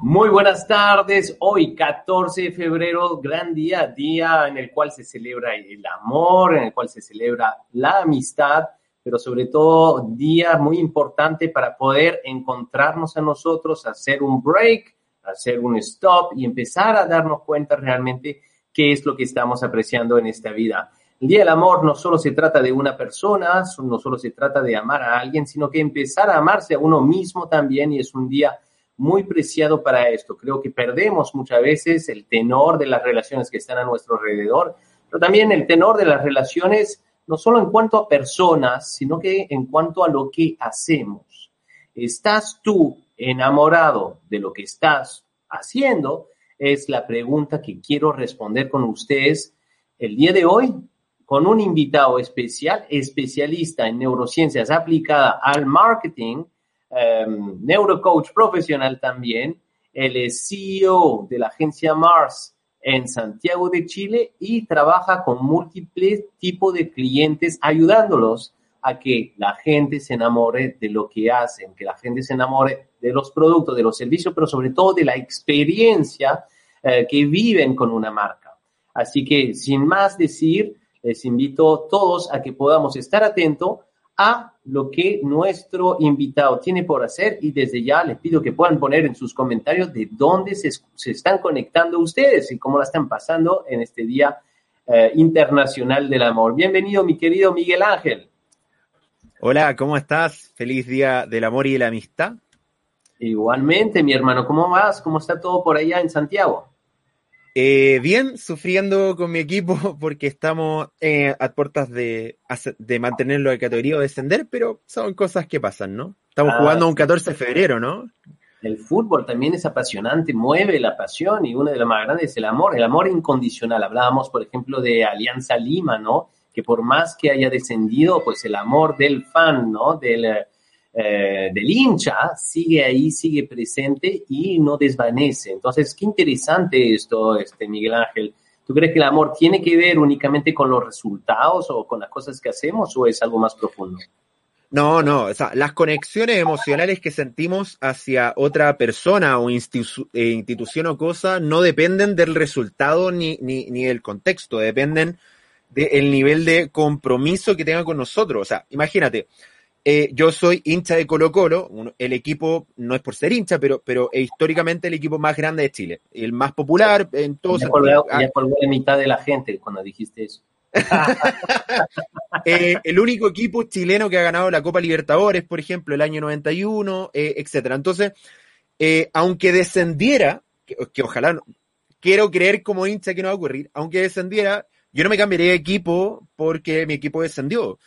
Muy buenas tardes. Hoy, 14 de febrero, gran día, día en el cual se celebra el amor, en el cual se celebra la amistad, pero sobre todo día muy importante para poder encontrarnos a nosotros, hacer un break, hacer un stop y empezar a darnos cuenta realmente qué es lo que estamos apreciando en esta vida. El Día del Amor no solo se trata de una persona, no solo se trata de amar a alguien, sino que empezar a amarse a uno mismo también y es un día muy preciado para esto. Creo que perdemos muchas veces el tenor de las relaciones que están a nuestro alrededor, pero también el tenor de las relaciones no solo en cuanto a personas, sino que en cuanto a lo que hacemos. ¿Estás tú enamorado de lo que estás haciendo? Es la pregunta que quiero responder con ustedes el día de hoy con un invitado especial, especialista en neurociencias aplicada al marketing, um, neurocoach profesional también. Él es CEO de la agencia Mars en Santiago de Chile y trabaja con múltiples tipos de clientes ayudándolos a que la gente se enamore de lo que hacen, que la gente se enamore de los productos, de los servicios, pero sobre todo de la experiencia eh, que viven con una marca. Así que, sin más decir, les invito todos a que podamos estar atentos a lo que nuestro invitado tiene por hacer y desde ya les pido que puedan poner en sus comentarios de dónde se, están conectando ustedes y cómo la están pasando en este Día eh, Internacional del Amor. Bienvenido, mi querido Miguel Ángel. Hola, ¿cómo estás? Feliz Día del Amor y de la Amistad. Igualmente, mi hermano, ¿cómo vas? ¿Cómo está todo por allá en Santiago? Eh, bien, sufriendo con mi equipo porque estamos eh, a puertas de, de mantenerlo de categoría o descender, pero son cosas que pasan, ¿no? Estamos ah, jugando un 14 de febrero, ¿no? El fútbol también es apasionante, mueve la pasión y una de las más grandes es el amor, el amor incondicional. Hablábamos, por ejemplo, de Alianza Lima, ¿no? Que por más que haya descendido, pues el amor del fan, ¿no? Del, eh, del hincha sigue ahí, sigue presente y no desvanece. Entonces, qué interesante esto, este Miguel Ángel. ¿Tú crees que el amor tiene que ver únicamente con los resultados o con las cosas que hacemos o es algo más profundo? No, no, o sea, las conexiones emocionales que sentimos hacia otra persona o eh, institución o cosa no dependen del resultado ni, ni, ni del contexto, dependen del nivel de compromiso que tenga con nosotros. O sea, imagínate, eh, yo soy hincha de Colo Colo, el equipo, no es por ser hincha, pero, pero históricamente el equipo más grande de Chile, el más popular en todos Ya colgó, ya la mitad de la gente cuando dijiste eso. Eh, el único equipo chileno que ha ganado la Copa Libertadores, por ejemplo, el año 91, eh, etcétera. Entonces, aunque descendiera, que, que, ojalá, quiero creer como hincha que no va a ocurrir, aunque descendiera, yo no me cambiaría de equipo porque mi equipo descendió.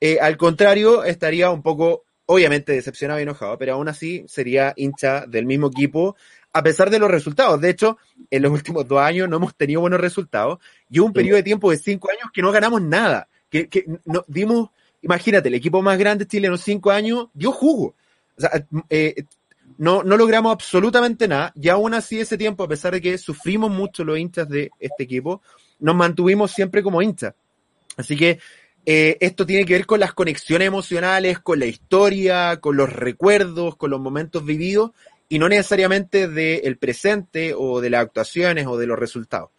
Eh, al contrario, estaría un poco, obviamente, decepcionado y enojado, pero aún así sería hincha del mismo equipo, a pesar de los resultados. De hecho, en los últimos dos años no hemos tenido buenos resultados y un periodo de tiempo de cinco años que no ganamos nada. Que, que no, dimos, imagínate, el equipo más grande de Chile en los cinco años dio jugo. O sea, eh, no, no logramos absolutamente nada y aún así ese tiempo, a pesar de que sufrimos mucho los hinchas de este equipo, nos mantuvimos siempre como hinchas. Así que eh, esto tiene que ver con las conexiones emocionales, con la historia, con los recuerdos, con los momentos vividos y no necesariamente del presente o de las actuaciones o de los resultados.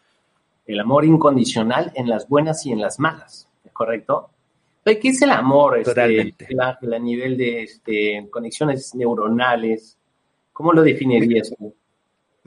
El amor incondicional en las buenas y en las malas, ¿es correcto? ¿Qué es el amor este, Totalmente. a nivel de este, conexiones neuronales? ¿Cómo lo definirías tú?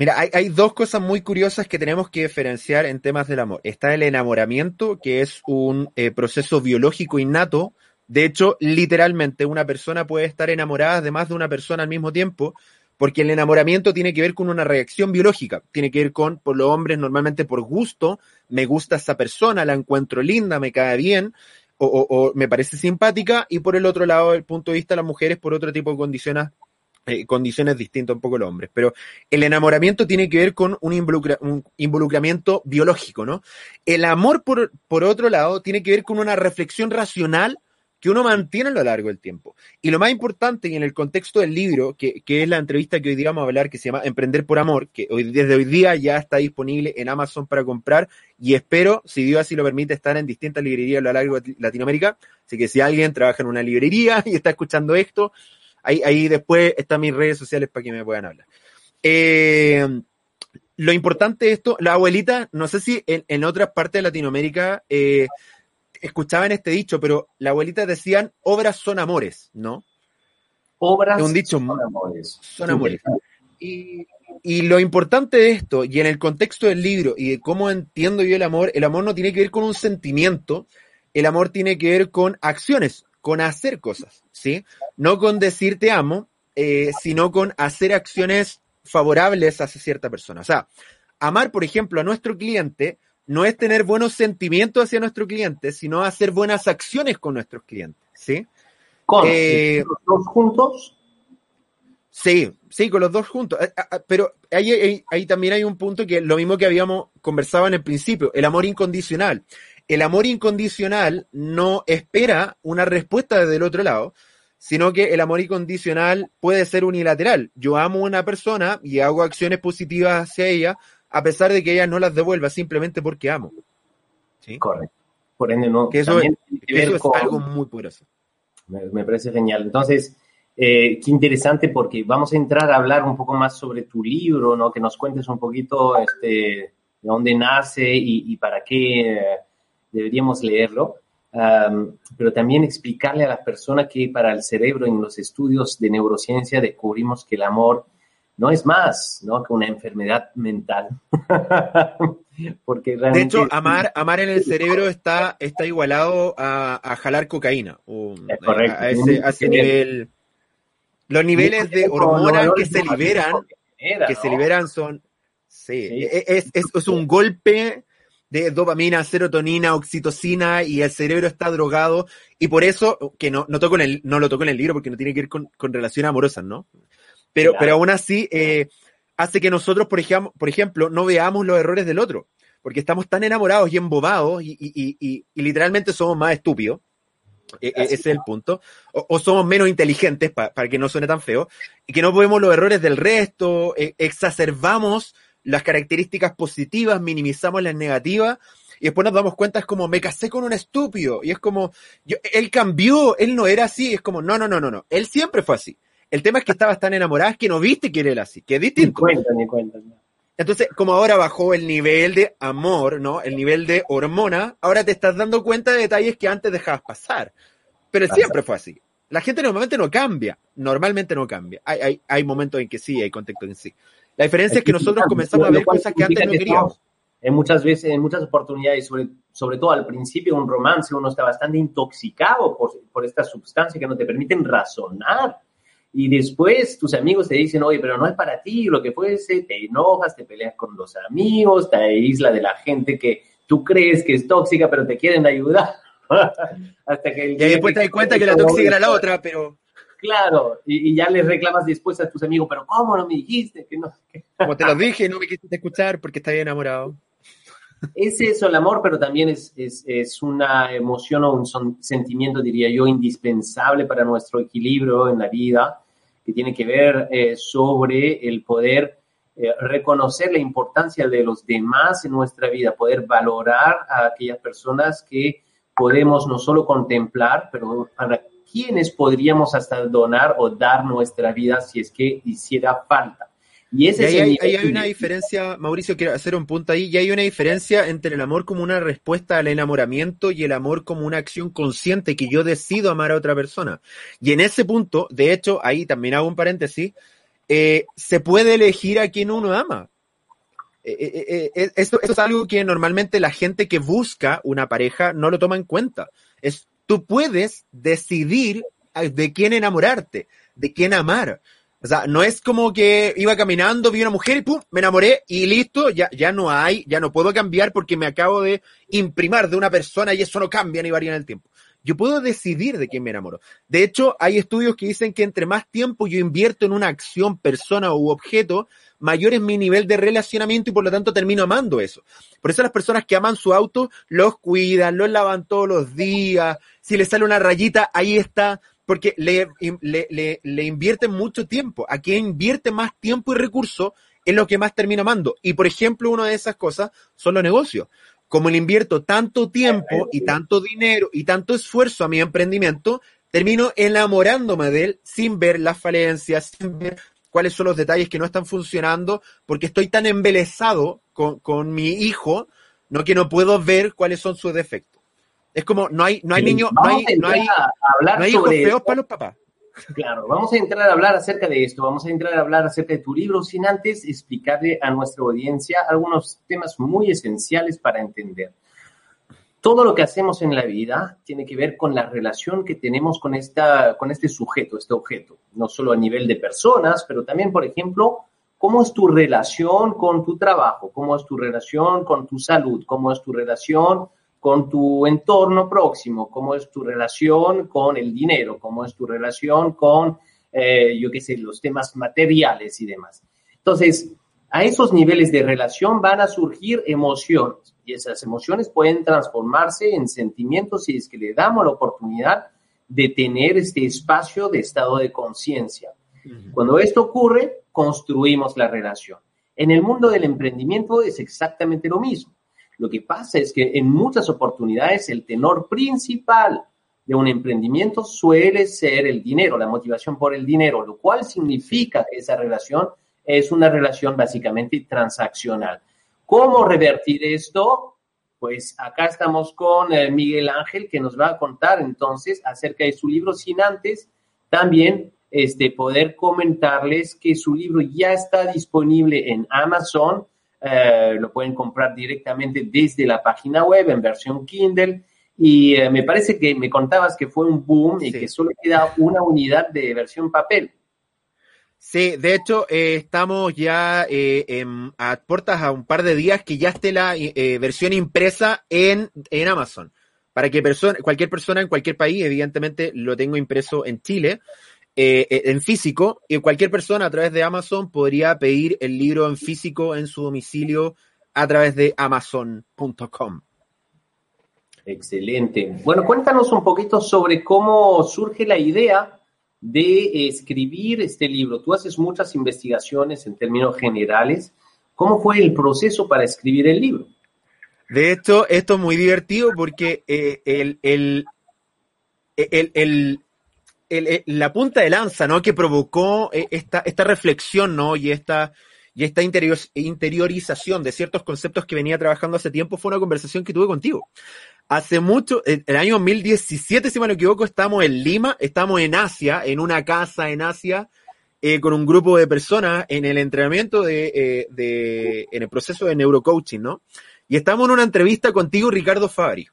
Mira, hay, dos cosas muy curiosas que tenemos que diferenciar en temas del amor. Está el enamoramiento, que es un eh, proceso biológico innato. De hecho, literalmente una persona puede estar enamorada de más de una persona al mismo tiempo, porque el enamoramiento tiene que ver con una reacción biológica. Tiene que ver con, por los hombres, normalmente por gusto, me gusta esa persona, la encuentro linda, me cae bien, o, o me parece simpática, y por el otro lado, el punto de vista de las mujeres, por otro tipo de condiciones eh, condiciones distintas un poco los hombres. Pero el enamoramiento tiene que ver con un, un involucramiento biológico, ¿no? El amor, por, por otro lado, tiene que ver con una reflexión racional que uno mantiene a lo largo del tiempo. Y lo más importante, y en el contexto del libro, que, que, es la entrevista que hoy día vamos a hablar, que se llama Emprender por Amor, que hoy, desde hoy día ya está disponible en Amazon para comprar, y espero, si Dios así lo permite, estar en distintas librerías a lo largo de Latinoamérica. Así que si alguien trabaja en una librería y está escuchando esto, Ahí, ahí después están mis redes sociales para que me puedan hablar. Eh, lo importante de esto, la abuelita, no sé si en, en otras partes de Latinoamérica eh, escuchaban este dicho, pero la abuelita decían, obras son amores, ¿no? Obras Es un dicho, son amores. son amores. Y, y lo importante de esto, y en el contexto del libro, y de cómo entiendo yo el amor, el amor no tiene que ver con un sentimiento, el amor tiene que ver con acciones, con hacer cosas, ¿sí? No con decir te amo, eh, sino con hacer acciones favorables hacia cierta persona. O sea, amar, por ejemplo, a nuestro cliente no es tener buenos sentimientos hacia nuestro cliente, sino hacer buenas acciones con nuestros clientes, ¿sí? Con Eh, los dos juntos, Sí, sí, con los dos juntos. Ah, ah, ah, Pero ahí, ahí- ahí también hay un punto que lo mismo que habíamos conversado en el principio, el amor incondicional. El amor incondicional no espera una respuesta desde el otro lado, sino que el amor incondicional puede ser unilateral. Yo amo a una persona y hago acciones positivas hacia ella, a pesar de que ella no las devuelva simplemente porque amo. ¿Sí? correcto. Por ende, no. Que eso, que es algo muy poderoso. Me, me parece genial. Entonces, eh, qué interesante porque vamos a entrar a hablar un poco más sobre tu libro, ¿no? Que nos cuentes un poquito este, de dónde nace y, y para qué eh, deberíamos leerlo. Am, pero también explicarle a las personas que para el cerebro en los estudios de neurociencia descubrimos que el amor no es más ¿no? que una enfermedad mental. porque De realmente hecho, amar, amar en el cerebro está, está igualado a, a jalar cocaína. o Es correcto. A, a ese, a ese nivel. Los niveles de hormonas que se liberan, que se liberan son. Sí, Sí. e- es, es, es un golpe de dopamina, serotonina, oxitocina y el cerebro está drogado. Y por eso, que no, no, toco en el, no lo toco en el libro porque no tiene que ver con, con relaciones amorosas, ¿no? Pero, Claro. pero aún así, eh, hace que nosotros, por ejemplo, por ejemplo, no veamos los errores del otro. Porque estamos tan enamorados y embobados y, y, y, y- literalmente somos más estúpidos. E- e- ese es el punto. O, o somos menos inteligentes, pa- para que no suene tan feo, y que no vemos los errores del resto, e- exacerbamos las características positivas, minimizamos las negativas, y después nos damos cuenta, es como, me casé con un estúpido, y es como, yo, él cambió, él no era así, es como, no, no, no, no, no, él siempre fue así. El tema es que estabas tan enamorada que no viste que él era así, que es Ni distinto. cuenta, ni cuenta. Entonces, como ahora bajó el nivel de amor, ¿no? El nivel de hormona, ahora te estás dando cuenta de detalles que antes dejabas pasar. Pero Pasa. siempre fue así. La gente normalmente no cambia. Normalmente no cambia. Hay, hay, hay momentos en que sí, hay contextos en sí. La diferencia es que nosotros comenzamos a ver cosas que antes no queríamos. En muchas veces, en muchas oportunidades, sobre, sobre todo al principio de un romance, uno está bastante intoxicado por, por esta sustancia que no te permiten razonar. Y después tus amigos te dicen, oye, pero no es para ti, lo que fuese, te enojas, te peleas con los amigos, te aísla de la gente que tú crees que es tóxica, pero te quieren ayudar. Hasta que Y después te das cuenta que la tóxica era la otra, pero Claro, y, y ya le reclamas después a tus amigos, pero ¿cómo no me dijiste? Que no, que- como te lo dije, no me quisiste escuchar porque estaba enamorado. Es eso el amor, pero también es, es, es una emoción o un son- sentimiento, diría yo, indispensable para nuestro equilibrio en la vida, que tiene que ver eh, sobre el poder eh, reconocer la importancia de los demás en nuestra vida, poder valorar a aquellas personas que podemos no solo contemplar, pero para quienes podríamos hasta donar o dar nuestra vida si es que hiciera falta. Y Y ese ahí es el hay, ahí hay una diferencia, Mauricio, quiero hacer un punto ahí, y hay una diferencia entre el amor como una respuesta al enamoramiento y el amor como una acción consciente que yo decido amar a otra persona. Y en ese punto, de hecho, ahí también hago un paréntesis, eh, se puede elegir a quien uno ama. Eh, eh, eh, eh, esto, esto es algo que normalmente la gente que busca una pareja no lo toma en cuenta. Es, tú puedes decidir a- de quién enamorarte, de quién amar. O sea, no es como que iba caminando, vi una mujer y pum, me enamoré y listo, ya, ya no hay, ya no puedo cambiar porque me acabo de imprimar de una persona y eso no cambia ni varía en el tiempo. Yo puedo decidir de quién me enamoro. De hecho, hay estudios que dicen que entre más tiempo yo invierto en una acción, persona u objeto, mayor es mi nivel de relacionamiento y por lo tanto termino amando eso. Por eso las personas que aman su auto los cuidan, los lavan todos los días. Si le sale una rayita, ahí está. Porque le, le, le, le invierten mucho tiempo. A quien invierte más tiempo y recursos es lo que más termino amando. Y por ejemplo, una de esas cosas son los negocios. Como le invierto tanto tiempo y tanto dinero y tanto esfuerzo a mi emprendimiento, termino enamorándome de él sin ver las falencias, sin ver cuáles son los detalles que no están funcionando, porque estoy tan embelesado con, con mi hijo, no que no puedo ver cuáles son sus defectos. Es como, no hay, no hay niños, no hay, no hay, no hay hijos feos para los papás. Claro, vamos a entrar a hablar acerca de esto, vamos a entrar a hablar acerca de tu libro, sin antes explicarle a nuestra audiencia algunos temas muy esenciales para entender. Todo lo que hacemos en la vida tiene que ver con la relación que tenemos con, esta, con este sujeto, este objeto, no solo a nivel de personas, pero también, por ejemplo, cómo es tu relación con tu trabajo, cómo es tu relación con tu salud, cómo es tu relación con tu entorno próximo, cómo es tu relación con el dinero, cómo es tu relación con, eh, yo qué sé, los temas materiales y demás. Entonces, a esos niveles de relación van a surgir emociones y esas emociones pueden transformarse en sentimientos si es que le damos la oportunidad de tener este espacio de estado de conciencia. Cuando esto ocurre, construimos la relación. En el mundo del emprendimiento es exactamente lo mismo. Lo que pasa es que en muchas oportunidades el tenor principal de un emprendimiento suele ser el dinero, la motivación por el dinero, lo cual significa que esa relación es una relación básicamente transaccional. ¿Cómo revertir esto? Pues acá estamos con eh, Miguel Ángel que nos va a contar entonces acerca de su libro sin antes también este, poder comentarles que su libro ya está disponible en Amazon eh, lo pueden comprar directamente desde la página web en versión Kindle. Y eh, me parece que me contabas que fue un boom y que solo queda una unidad de versión papel. Sí, de hecho, eh, estamos ya a puertas a un par de días que ya esté la versión impresa en, en Amazon. Para que persona, cualquier persona en cualquier país, evidentemente lo tengo impreso en Chile, eh, eh, en físico y cualquier persona a través de Amazon podría pedir el libro en físico en su domicilio a través de amazon.com. Excelente. Bueno, cuéntanos un poquito sobre cómo surge la idea de escribir este libro. Tú haces muchas investigaciones en términos generales. ¿Cómo fue el proceso para escribir el libro? De hecho, esto es muy divertido porque eh, el, eh, la punta de lanza, ¿no? Que provocó eh, esta, esta reflexión, ¿no? Y esta, y esta interiorización de ciertos conceptos que venía trabajando hace tiempo fue una conversación que tuve contigo. Hace mucho, en el año 2017, si me no equivoco, estamos en Lima, estamos en Asia, en una casa en Asia, eh, con un grupo de personas en el entrenamiento de, de, en el proceso de neurocoaching, ¿no? Y estamos en una entrevista contigo, Ricardo Fabri.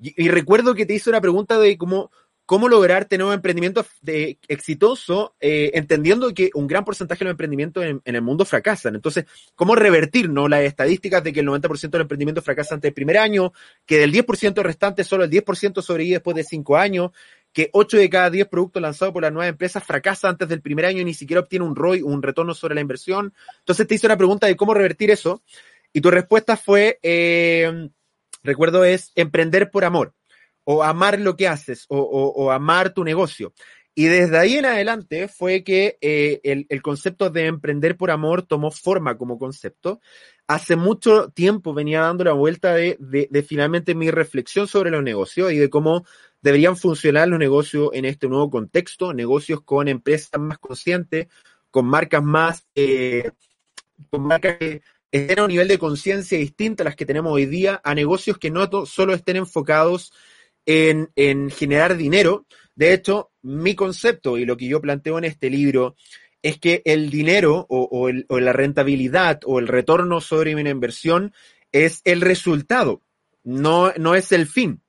Y recuerdo que te hice una pregunta de cómo, cómo lograr tener un emprendimiento exitoso, eh, entendiendo que un gran porcentaje de los emprendimientos en, el mundo fracasan. Entonces, ¿cómo revertir ¿no? las estadísticas de que el 90% de los emprendimientos fracasan antes del primer año, que del 10% restante solo el 10% sobrevive después de 5 años, que 8 de cada 10 productos lanzados por las nuevas empresas fracasan antes del primer año y ni siquiera obtiene un ROI, un retorno sobre la inversión? Entonces te hice una pregunta de cómo revertir eso y tu respuesta fue, eh, recuerdo, es emprender por amor o amar lo que haces, o, amar tu negocio. Y desde ahí en adelante fue que eh, el, concepto de emprender por amor tomó forma como concepto. Hace mucho tiempo venía dando la vuelta de, de, finalmente mi reflexión sobre los negocios y de cómo deberían funcionar los negocios en este nuevo contexto, negocios con empresas más conscientes, con marcas más, eh, con marcas que estén a un nivel de conciencia distinto a las que tenemos hoy día, a negocios que no solo estén enfocados en, generar dinero. De hecho, mi concepto y lo que yo planteo en este libro es que el dinero o, la rentabilidad o el retorno sobre mi inversión es el resultado, no, no es el fin.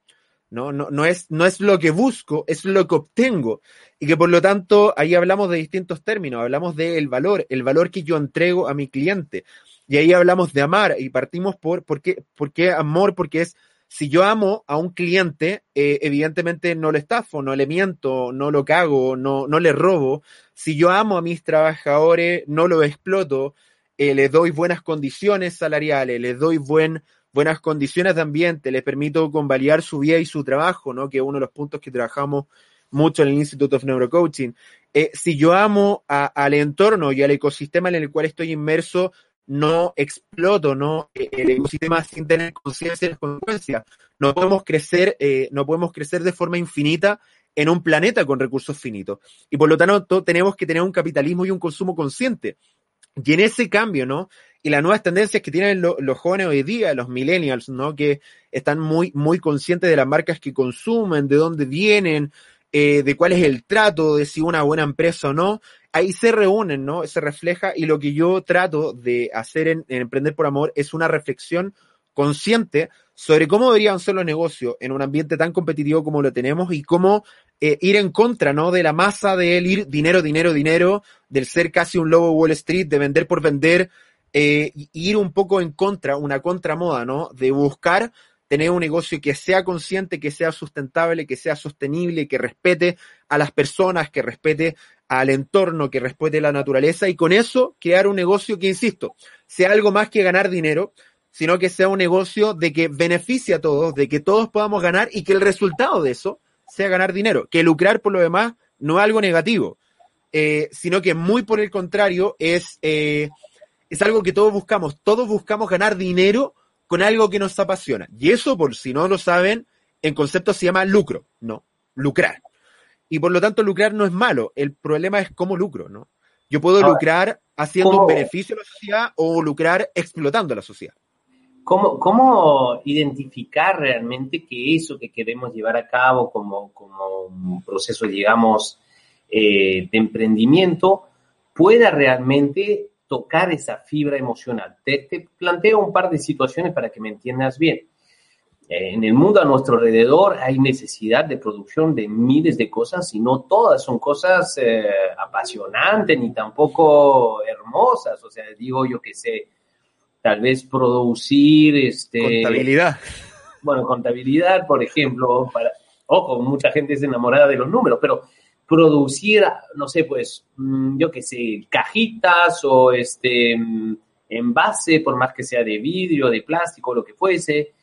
¿no? No, no, es, no es lo que busco, es lo que obtengo. Y que por lo tanto ahí hablamos de distintos términos, hablamos del valor, el valor que yo entrego a mi cliente. Y ahí hablamos de amar y partimos por, ¿por qué, por qué amor? Porque es si yo amo a un cliente, eh, evidentemente no le estafo, no le miento, no lo cago, no, no le robo. Si yo amo a mis trabajadores, no lo exploto, eh, les doy buenas condiciones salariales, les doy buen, buenas condiciones de ambiente, les permito convalidar su vida y su trabajo, ¿no? que es uno de los puntos que trabajamos mucho en el Institute of Neurocoaching. Eh, si yo amo al entorno y al ecosistema en el cual estoy inmerso, no exploto, ¿no? Eh, el ecosistema sin tener conciencia de las consecuencias. No podemos crecer, eh, no podemos crecer de forma infinita en un planeta con recursos finitos. Y por lo tanto, tenemos que tener un capitalismo y un consumo consciente. Y en ese cambio, ¿no? Y las nuevas tendencias que tienen los jóvenes hoy día, los millennials, ¿no? Que están muy, muy conscientes de las marcas que consumen, de dónde vienen, eh, de cuál es el trato, de si una buena empresa o no. Ahí se reúnen, ¿no? Se refleja y lo que yo trato de hacer en, en Emprender por Amor es una reflexión consciente sobre cómo deberían ser los negocios en un ambiente tan competitivo como lo tenemos y cómo eh, ir en contra, ¿no? De la masa de él ir dinero, dinero, dinero, del ser casi un lobo Wall Street, de vender por vender, eh, ir un poco en contra, una contramoda, ¿no? De buscar tener un negocio que sea consciente, que sea sustentable, que sea sostenible, que respete a las personas, que respete al entorno, que respete la naturaleza y con eso crear un negocio que, insisto, sea algo más que ganar dinero, sino que sea un negocio de que beneficie a todos, de que todos podamos ganar y que el resultado de eso sea ganar dinero. Que lucrar por lo demás no es algo negativo, eh, sino que muy por el contrario es, eh, es algo que todos buscamos. Todos buscamos ganar dinero con algo que nos apasiona. Y eso, por si no lo saben, en concepto se llama lucro, no, lucrar. Y por lo tanto, lucrar no es malo. El problema es cómo lucro, ¿no? Yo puedo lucrar haciendo un beneficio a la sociedad o lucrar explotando a la sociedad. ¿Cómo, ¿Cómo identificar realmente que eso que queremos llevar a cabo como, como un proceso, digamos, eh, de emprendimiento pueda realmente tocar esa fibra emocional? Te, te, planteo un par de situaciones para que me entiendas bien. En el mundo a nuestro alrededor hay necesidad de producción de miles de cosas y no todas son cosas eh, apasionantes ni tampoco hermosas. O sea, digo yo que sé tal vez producir este contabilidad. Bueno, contabilidad, por ejemplo, para ojo, mucha gente es enamorada de los números, pero producir, no sé, pues, mm, yo qué sé, cajitas o este mm, envase, por más que sea de vidrio, de plástico, lo que fuese,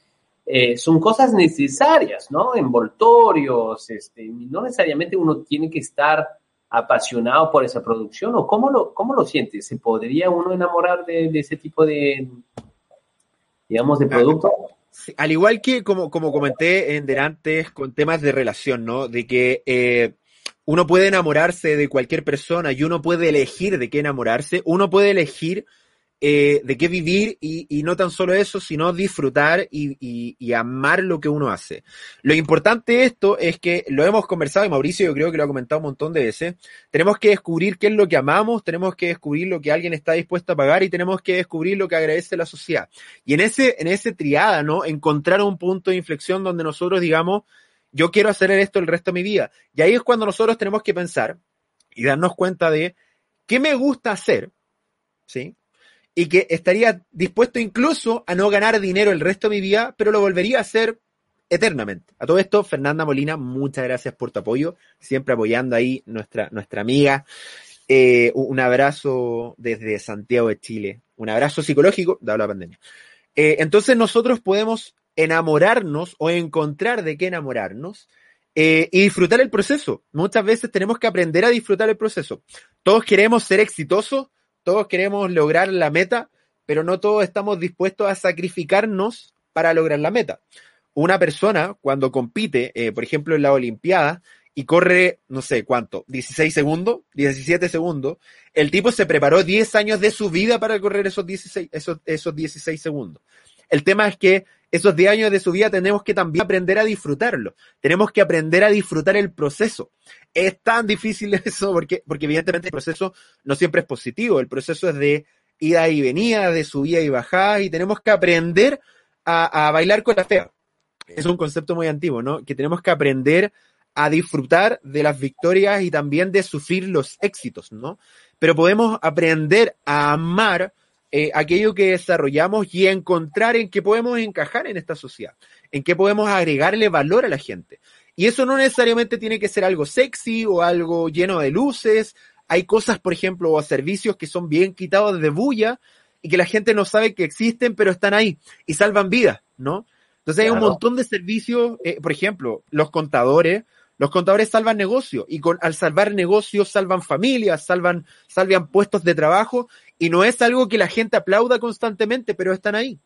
eh, son cosas necesarias, ¿no? Envoltorios, este, no necesariamente uno tiene que estar apasionado por esa producción o cómo lo, cómo lo sientes? ¿Se podría uno enamorar de, ese tipo de, digamos, de producto? al igual que como, como comenté en antes con temas de relación, ¿no? De que eh, uno puede enamorarse de cualquier persona y uno puede elegir de qué enamorarse, uno puede elegir eh, de qué vivir y, no tan solo eso, sino disfrutar y, amar lo que uno hace. Lo importante de esto es que lo hemos conversado y Mauricio yo creo que lo ha comentado un montón de veces. Tenemos que descubrir qué es lo que amamos, tenemos que descubrir lo que alguien está dispuesto a pagar y tenemos que descubrir lo que agradece la sociedad. Y en ese, en ese triada, ¿no? Encontrar un punto de inflexión donde nosotros digamos, yo quiero hacer esto el resto de mi vida. Y ahí es cuando nosotros tenemos que pensar y darnos cuenta de qué me gusta hacer, ¿sí? y que estaría dispuesto incluso a no ganar dinero el resto de mi vida, pero lo volvería a hacer eternamente. A todo esto, Fernanda Molina, muchas gracias por tu apoyo, siempre apoyando ahí nuestra, nuestra amiga. Eh, un abrazo desde Santiago de Chile, un abrazo psicológico, dado la pandemia. Eh, entonces nosotros podemos enamorarnos o encontrar de qué enamorarnos eh, y disfrutar el proceso. Muchas veces tenemos que aprender a disfrutar el proceso. Todos queremos ser exitosos, todos queremos lograr la meta, pero no todos estamos dispuestos a sacrificarnos para lograr la meta. Una persona cuando compite, eh, por ejemplo, en la Olimpiada, y corre, no sé cuánto, 16 segundos, 17 segundos, el tipo se preparó 10 años de su vida para correr esos 16, esos, esos 16 segundos. El tema es que esos 10 años de su vida tenemos que también aprender a disfrutarlo. Tenemos que aprender a disfrutar el proceso. Es tan difícil eso porque, porque evidentemente el proceso no siempre es positivo. El proceso es de ida y venida, de subida y bajada, y tenemos que aprender a, a bailar con la fea. Es un concepto muy antiguo, ¿no? Que tenemos que aprender a disfrutar de las victorias y también de sufrir los éxitos, ¿no? Pero podemos aprender a amar eh, aquello que desarrollamos y encontrar en qué podemos encajar en esta sociedad, en qué podemos agregarle valor a la gente. Y eso no necesariamente tiene que ser algo sexy o algo lleno de luces. Hay cosas, por ejemplo, o servicios que son bien quitados de bulla y que la gente no sabe que existen, pero están ahí y salvan vidas, ¿no? Entonces hay un montón de servicios, eh, por ejemplo, los contadores, los contadores salvan negocios y con, al salvar negocios salvan familias, salvan, salvan puestos de trabajo y no es algo que la gente aplauda constantemente, pero están ahí.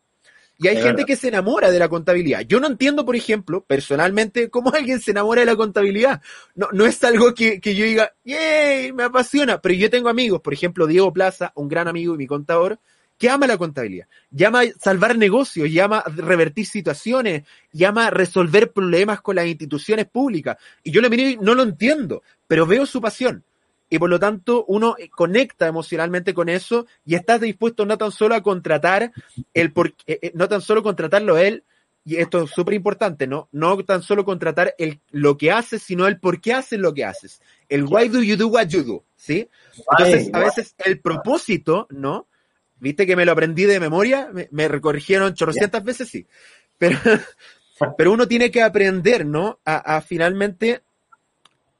Y hay gente que se enamora de la contabilidad. Yo no entiendo, por ejemplo, personalmente, cómo alguien se enamora de la contabilidad. No, no es algo que, que yo diga, ¡yay! Me apasiona. Pero yo tengo amigos, por ejemplo, Diego Plaza, un gran amigo y mi contador, que ama la contabilidad. Llama a salvar negocios, llama a revertir situaciones, llama a resolver problemas con las instituciones públicas. Y yo le miro y no lo entiendo, pero veo su pasión y por lo tanto uno conecta emocionalmente con eso y estás dispuesto no tan solo a contratar el por, eh, eh, no tan solo contratarlo él y esto es súper importante, ¿no? No tan solo contratar el, lo que haces, sino el por qué haces lo que haces. El why do you do what you do, ¿sí? Entonces, a veces el propósito, ¿no? Viste que me lo aprendí de memoria, me, me recorrigieron chorrocientas veces, sí. Pero, pero uno tiene que aprender, ¿no? A, a finalmente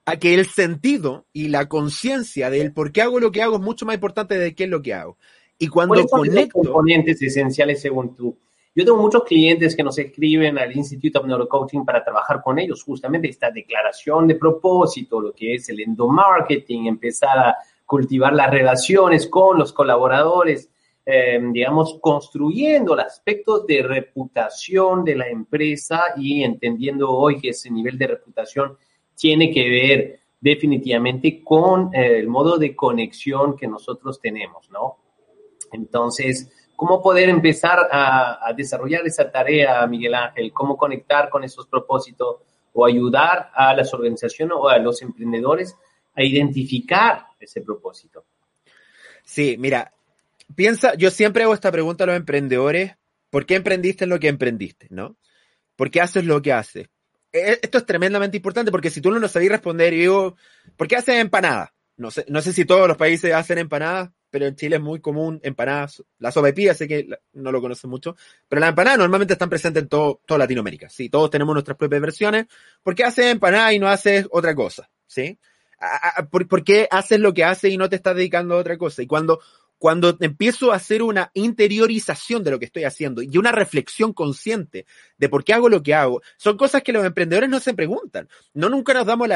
a que el sentido y la conciencia del por qué hago lo que hago es mucho más importante de qué es lo que hago. Y cuando conecto... componentes esenciales según tú. Yo tengo muchos clientes que nos escriben al Institute of Neurocoaching para trabajar con ellos, justamente esta declaración de propósito, lo que es el endomarketing, empezar a cultivar las relaciones con los colaboradores, eh, digamos, construyendo los aspectos de reputación de la empresa y entendiendo hoy que ese nivel de reputación tiene que ver definitivamente con eh, el modo de conexión que nosotros tenemos, ¿no? Entonces, ¿cómo poder empezar a, desarrollar esa tarea, Miguel Ángel? ¿Cómo conectar con esos propósitos o ayudar a las organizaciones o a los emprendedores a identificar ese propósito? Sí, mira, piensa, yo siempre hago esta pregunta a los emprendedores, ¿por qué emprendiste en lo que emprendiste, no? ¿Por qué haces lo que haces? Eh, esto es tremendamente importante porque si tú no lo sabías responder, yo digo, ¿por qué hacen empanadas? No sé, no sé si todos los países hacen empanadas, pero en Chile es muy común empanadas. La sopaipilla sé que no lo conocen mucho, pero las empanadas normalmente están presentes en todo, toda Latinoamérica. Sí, todos tenemos nuestras propias versiones. ¿Por qué haces empanadas y no haces otra cosa? ¿Sí? ¿Por, ¿Por, qué haces lo que haces y no te estás dedicando a otra cosa? Y cuando cuando empiezo a hacer una interiorización de lo que estoy haciendo y una reflexión consciente de por qué hago lo que hago, son cosas que los emprendedores no se preguntan. No nunca nos damos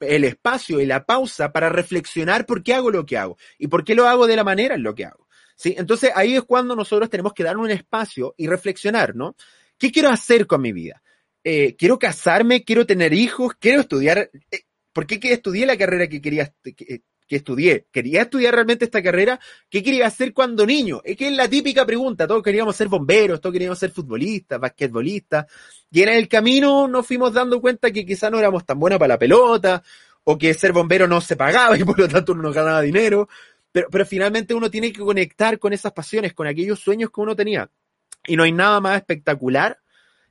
el espacio y la pausa para reflexionar por qué hago lo que hago y por qué lo hago de la manera en lo que hago. ¿sí? Entonces ahí es cuando nosotros tenemos que dar un espacio y reflexionar, ¿no? ¿Qué quiero hacer con mi vida? Eh, ¿Quiero casarme? ¿Quiero tener hijos? ¿Quiero estudiar? Eh, ¿Por qué estudié la carrera que quería, que estudié. ¿Quería estudiar realmente esta carrera? ¿Qué quería hacer cuando niño? Es que es la típica pregunta. Todos queríamos ser bomberos, todos queríamos ser futbolistas, basquetbolistas. Y en el camino nos fuimos dando cuenta que quizá no éramos tan buenos para la pelota, o que ser bombero no se pagaba y por lo tanto no ganaba dinero. Pero, pero finalmente uno tiene que conectar con esas pasiones, con aquellos sueños que uno tenía. Y no hay nada más espectacular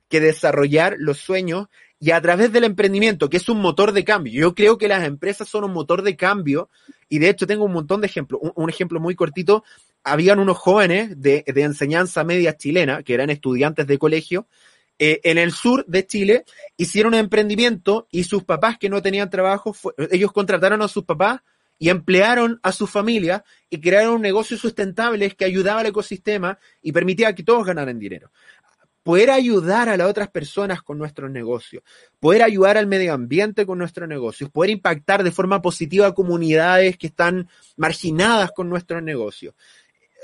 que desarrollar los sueños y a través del emprendimiento, que es un motor de cambio. Yo creo que las empresas son un motor de cambio y de hecho tengo un montón de ejemplos. Un, ejemplo muy cortito, habían unos jóvenes de, enseñanza media chilena, que eran estudiantes de colegio, eh, en el sur de Chile, hicieron un emprendimiento y sus papás que no tenían trabajo, ellos contrataron a sus papás y emplearon a su familia y crearon un negocio sustentable que ayudaba al ecosistema y permitía que todos ganaran dinero poder ayudar a las otras personas con nuestros negocios, poder ayudar al medio ambiente con nuestros negocios, poder impactar de forma positiva a comunidades que están marginadas con nuestros negocios.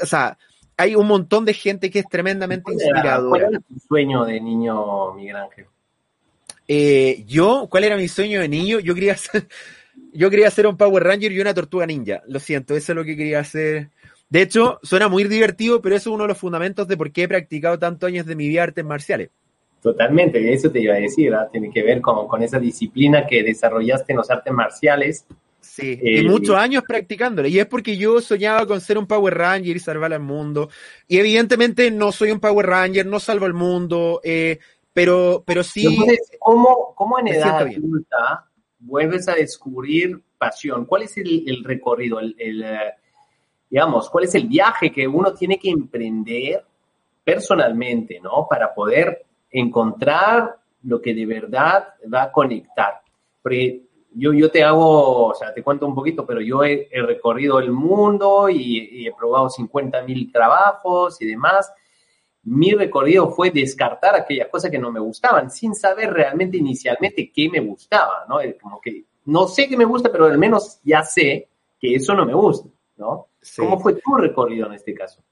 O sea, hay un montón de gente que es tremendamente inspiradora. ¿Cuál era tu sueño de niño, Miguel Ángel? Eh, yo, ¿cuál era mi sueño de niño? Yo quería ser, yo quería ser un Power Ranger y una tortuga ninja. Lo siento, eso es lo que quería hacer de hecho, suena muy divertido, pero eso es uno de los fundamentos de por qué he practicado tantos años de mi vida artes marciales. Totalmente, eso te iba a decir, tiene que ver con, con, esa disciplina que desarrollaste en los artes marciales. Sí, y eh, muchos años practicándolo. Y es porque yo soñaba con ser un Power Ranger y salvar al mundo. Y evidentemente no soy un Power Ranger, no salvo al mundo, eh, pero, pero sí. Entonces, ¿cómo, cómo en edad adulta vuelves a descubrir pasión? ¿Cuál es el, el recorrido, el, el eh, digamos, cuál es el viaje que uno tiene que emprender personalmente, ¿no? Para poder encontrar lo que de verdad va a conectar. Porque yo, yo te hago, o sea, te cuento un poquito, pero yo he, recorrido el mundo y, he probado 50 mil trabajos y demás. Mi recorrido fue descartar aquellas cosas que no me gustaban, sin saber realmente inicialmente qué me gustaba, ¿no? Como que no sé qué me gusta, pero al menos ya sé que eso no me gusta, ¿no? ¿Cómo fue tu recorrido en este caso?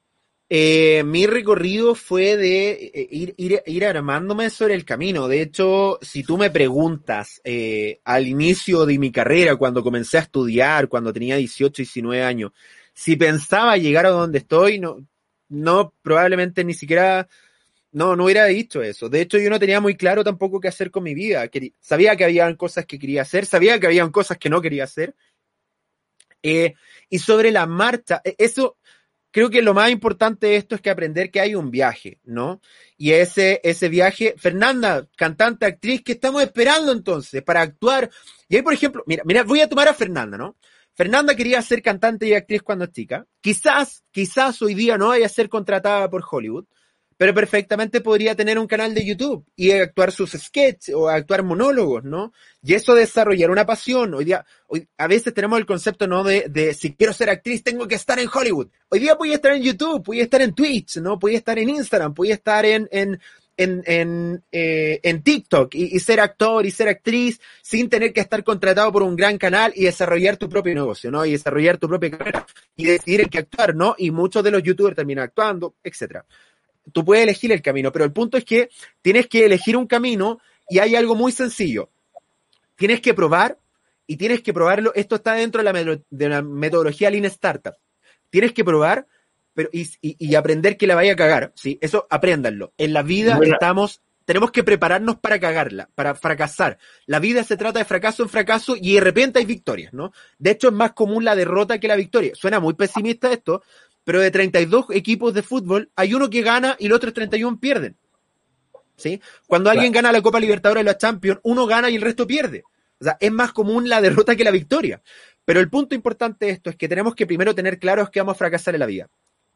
Eh, mi recorrido fue de eh, ir, ir, ir, armándome sobre el camino. De hecho, si tú me preguntas eh, al inicio de mi carrera, cuando comencé a estudiar, cuando tenía 18, 19 años, si pensaba llegar a donde estoy, no, no probablemente ni siquiera, no, no hubiera dicho eso. De hecho, yo no tenía muy claro tampoco qué hacer con mi vida. Quería, sabía que había cosas que quería hacer, sabía que había cosas que no quería hacer. Eh, y sobre la marcha, eso creo que lo más importante de esto es que aprender que hay un viaje, ¿no? Y ese, ese viaje, Fernanda, cantante, actriz, que estamos esperando entonces para actuar. Y ahí, por ejemplo, mira, mira, voy a tomar a Fernanda, ¿no? Fernanda quería ser cantante y actriz cuando es chica. Quizás, quizás hoy día no vaya a ser contratada por Hollywood, pero perfectamente podría tener un canal de YouTube y actuar sus sketches o actuar monólogos, ¿no? Y eso desarrollar una pasión. Hoy día, hoy, a veces tenemos el concepto, ¿no? De, si quiero ser actriz, tengo que estar en Hollywood. Hoy día voy a estar en YouTube, voy a estar en Twitch, ¿no? Voy a estar en Instagram, voy a estar en, en, en, en, eh, en TikTok y, y, ser actor y ser actriz sin tener que estar contratado por un gran canal y desarrollar tu propio negocio, ¿no? Y desarrollar tu propia carrera y decidir en qué actuar, ¿no? Y muchos de los youtubers terminan actuando, etcétera tú puedes elegir el camino, pero el punto es que tienes que elegir un camino y hay algo muy sencillo. Tienes que probar y tienes que probarlo. Esto está dentro de la, de la metodología Lean Startup. Tienes que probar pero, y, y, y, aprender que la vaya a cagar. ¿sí? Eso apréndanlo. En la vida estamos, tenemos que prepararnos para cagarla, para fracasar. La vida se trata de fracaso en fracaso y de repente hay victorias, ¿no? De hecho, es más común la derrota que la victoria. Suena muy pesimista esto, pero de 32 equipos de fútbol, hay uno que gana y los otros 31 pierden. ¿Sí? Cuando claro. alguien gana la Copa Libertadores y la Champions, uno gana y el resto pierde. O sea, es más común la derrota que la victoria. Pero el punto importante de esto es que tenemos que primero tener claro que vamos a fracasar en la vida.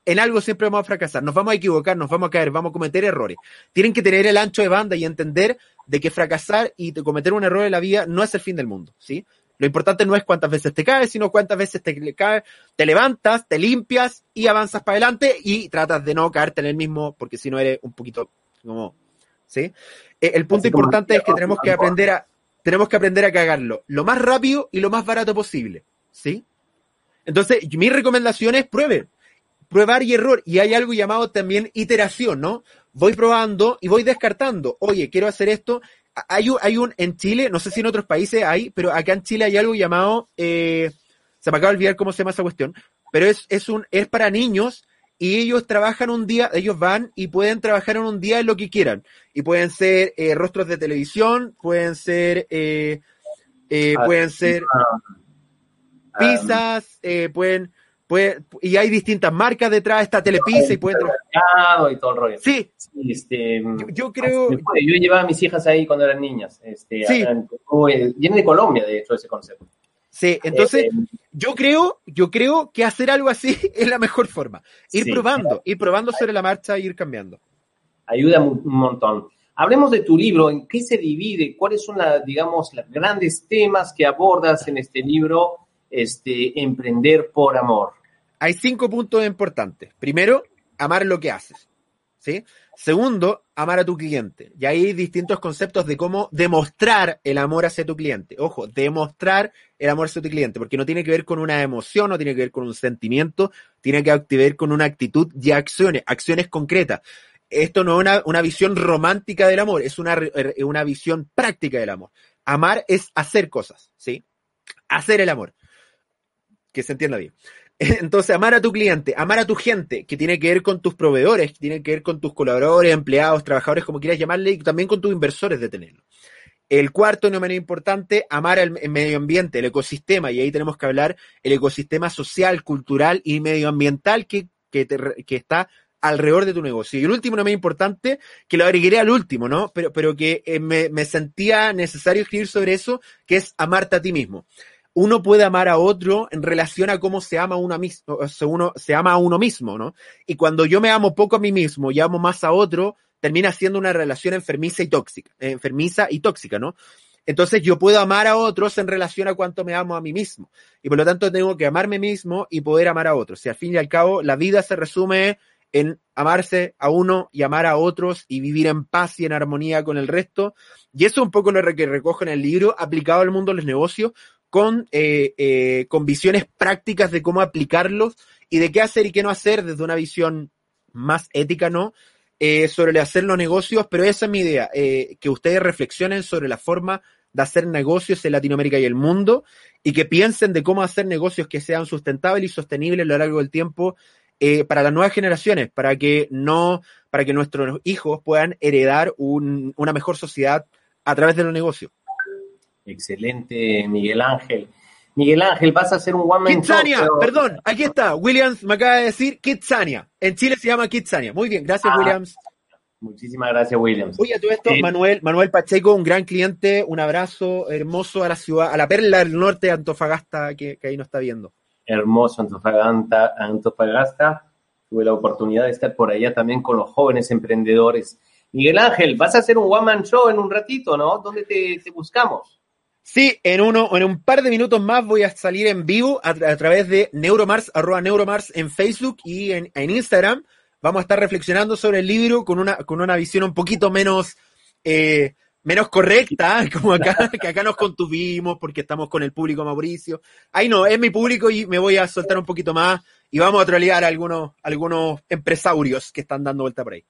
En algo siempre vamos a fracasar, nos vamos a equivocar, nos vamos a caer, vamos a cometer errores. Tienen que tener el ancho de banda y entender de que fracasar y cometer un error en la vida no es el fin del mundo, ¿sí? Lo importante no es cuántas veces te caes, sino cuántas veces te caes, te levantas, te limpias y avanzas para adelante y tratas de no caerte en el mismo, porque si no eres un poquito como, ¿sí? El punto Así importante es que tenemos que aprender a, tenemos que aprender a cagarlo lo más rápido y lo más barato posible, ¿sí? Entonces, mi recomendación es prueben, prueba y error. Y hay algo llamado también iteración, ¿no? Voy probando y voy descartando. Oye, quiero hacer esto, hay un, hay un, en Chile, no sé si en otros países hay, pero acá en Chile hay algo llamado, eh, se me acaba de olvidar cómo se llama esa cuestión, pero es, es un, es para niños y ellos trabajan un día, ellos van y pueden trabajar en un día en lo que quieran. Y pueden ser eh, rostros de televisión, pueden ser, eh, eh, pueden ser pizzas, eh, pueden, Puede, y hay distintas marcas detrás, está Telepizza y puede y todo el rollo. Sí. este, yo, yo, creo. Yo, llevaba a mis hijas ahí cuando eran niñas. Este, sí. Viene de Colombia, de hecho, ese concepto. Sí, entonces eh, yo creo, yo creo que hacer algo así es la mejor forma. Ir sí. probando, ir probando sobre la marcha e ir cambiando. Ayuda un montón. Hablemos de tu libro, ¿en qué se divide? ¿Cuáles son, la, digamos, los grandes temas que abordas en este libro? Este, emprender por amor? Hay cinco puntos importantes. Primero, amar lo que haces. Segundo, amar a tu cliente. Y hay distintos conceptos de cómo demostrar el amor hacia tu cliente. Ojo, demostrar el amor hacia tu cliente, porque no tiene que ver con una emoción, no tiene que ver con un sentimiento, tiene que ver con una actitud y acciones, acciones concretas. Esto no es una, una visión romántica del amor, es una, una visión práctica del amor. Amar es hacer cosas, ¿sí? Hacer el amor que se entienda bien. Entonces, amar a tu cliente, amar a tu gente, que tiene que ver con tus proveedores, que tiene que ver con tus colaboradores, empleados, trabajadores, como quieras llamarle, y también con tus inversores de tenerlo. El cuarto, no menos importante, amar al medio ambiente, el ecosistema, y ahí tenemos que hablar el ecosistema social, cultural y medioambiental que, que está alrededor de tu negocio. Y el último, no menos importante, que lo agregué al último, ¿no? Pero, pero que eh, me, me sentía necesario escribir sobre eso, que es amarte a ti mismo uno puede amar a otro en relación a cómo se ama uno mismo, se ama a uno mismo, ¿no? Y cuando yo me amo poco a mí mismo y amo más a otro, termina siendo una relación enfermiza y tóxica, eh, enfermiza y tóxica, ¿no? Entonces yo puedo amar a otros en relación a cuánto me amo a mí mismo. Y por lo tanto tengo que amarme mismo y poder amar a otros. Y al fin y al cabo, la vida se resume en amarse a uno y amar a otros y vivir en paz y en armonía con el resto. Y eso es un poco lo que recojo en el libro, aplicado al mundo de los negocios, con, eh, eh, con visiones prácticas de cómo aplicarlos y de qué hacer y qué no hacer desde una visión más ética, ¿no? Eh, sobre hacer los negocios, pero esa es mi idea, eh, que ustedes reflexionen sobre la forma de hacer negocios en Latinoamérica y el mundo y que piensen de cómo hacer negocios que sean sustentables y sostenibles a lo largo del tiempo para las nuevas generaciones, para que no, para que nuestros hijos puedan heredar un, una mejor sociedad a través de los negocios. Excelente, Miguel Ángel. Miguel Ángel, vas a hacer un one man Kitsania, perdón, aquí está. Williams me acaba de decir Kitsania. En Chile se llama Kitsania. Muy bien, gracias, ah, Williams. Muchísimas gracias, Williams. Oye, todo esto, Manuel, Manuel Pacheco, un gran cliente, un abrazo hermoso a la ciudad, a la perla del norte de Antofagasta, que, ahí nos está viendo. Hermoso Antofagasta, Antofagasta. Tuve la oportunidad de estar por allá también con los jóvenes emprendedores. Miguel Ángel, vas a hacer un one man show en un ratito, ¿no? ¿Dónde te buscamos? Sí, en uno, en un par de minutos más voy a salir en vivo a, través de Neuromars, arroba Neuromars en Facebook y en, Instagram. Vamos a estar reflexionando sobre el libro con una, con una visión un poquito menos, eh, menos correcta, como acá, que acá nos contuvimos porque estamos con el público Mauricio. Ahí no, es mi público y me voy a soltar un poquito más y vamos a trolear a algunos, algunos empresarios que están dando vuelta por ahí.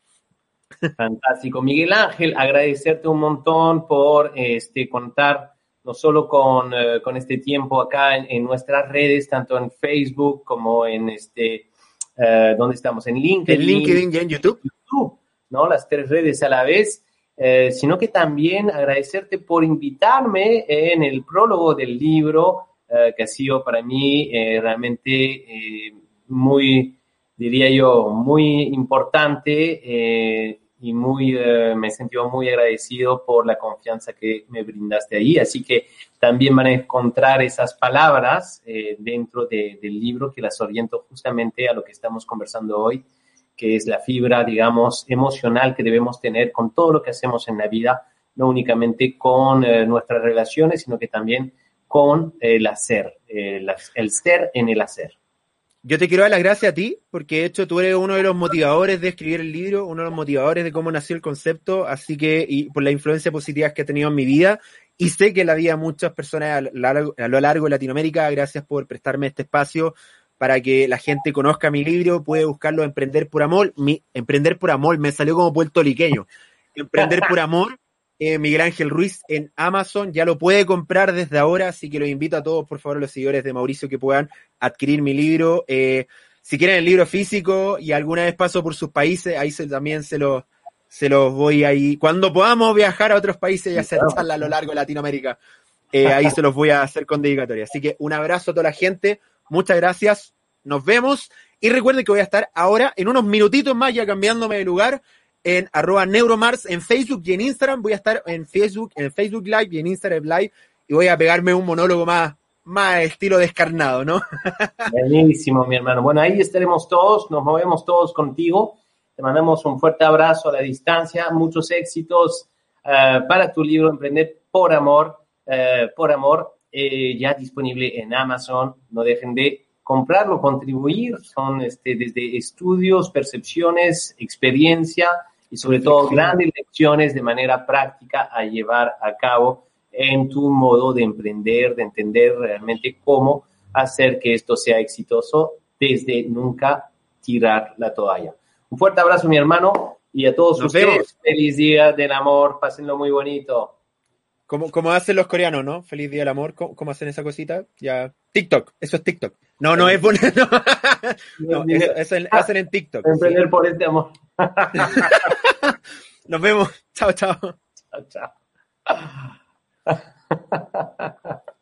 Fantástico. Miguel Ángel, agradecerte un montón por este contar no solo con, eh, con este tiempo acá en, nuestras redes, tanto en Facebook como en este, eh, ¿dónde estamos? En LinkedIn. En LinkedIn y en YouTube. ¿no? Las tres redes a la vez, eh, sino que también agradecerte por invitarme en el prólogo del libro, que ha sido para mí realmente muy, diría yo, muy importante y muy, eh, me he sentido muy agradecido por la confianza que me brindaste ahí. Así que también van a encontrar esas palabras eh, dentro del libro que las oriento justamente a lo que estamos conversando hoy, que es la fibra, digamos, emocional que debemos tener con todo lo que hacemos en la vida, no únicamente con eh, nuestras relaciones, sino que también con el hacer, el ser en el hacer. Yo te quiero dar las gracias a ti, porque de hecho tú eres uno de los motivadores de escribir el libro, uno de los motivadores de cómo nació el concepto, así que, y por la influencia positiva que he tenido en mi vida, y sé que la vida muchas personas a lo, largo, de Latinoamérica, gracias por prestarme este espacio para que la gente conozca mi libro, puede buscarlo Emprender por Amor, mi, Emprender por Amor, me salió como puertorriqueño, Emprender por Amor, eh, Miguel Ángel Ruiz en Amazon. Ya lo puede comprar desde ahora, así que los invito a todos, por favor, los seguidores de Mauricio que puedan adquirir mi libro. Eh, si quieren el libro físico y alguna vez paso por sus países, ahí también se los se los voy ahí. Cuando podamos viajar a otros países y hacer charla a lo largo de Latinoamérica, eh, ahí se los voy a hacer con dedicatoria. Así que un abrazo a toda la gente. Muchas gracias. Nos vemos. Y recuerden que voy a estar ahora en unos minutitos más ya cambiándome de lugar en arroba neuromars en Facebook y en Instagram. Voy a estar en Facebook, en Facebook Live y en Instagram Live y voy a pegarme un monólogo más, más estilo descarnado, ¿no? Buenísimo, mi hermano. Bueno, ahí estaremos todos, nos movemos todos contigo. Te mandamos un fuerte abrazo a la distancia, muchos éxitos eh, para tu libro Emprender por Amor, eh, por Amor, eh, ya disponible en Amazon. No dejen de comprarlo, contribuir. Son este, desde estudios, percepciones, experiencia y sobre todo grandes lecciones de manera práctica a llevar a cabo en tu modo de emprender, de entender realmente cómo hacer que esto sea exitoso desde nunca tirar la toalla. Un fuerte abrazo, mi hermano, y a todos ustedes. Feliz día del amor, pásenlo muy bonito. Como, como hacen los coreanos, ¿no? Feliz día del amor, ¿cómo, hacen esa cosita? Ya. TikTok, eso es TikTok. No, no es poner. No, eso, hacen en TikTok. Emprender por este amor. Nos vemos. Chao, chao. Chao, chao.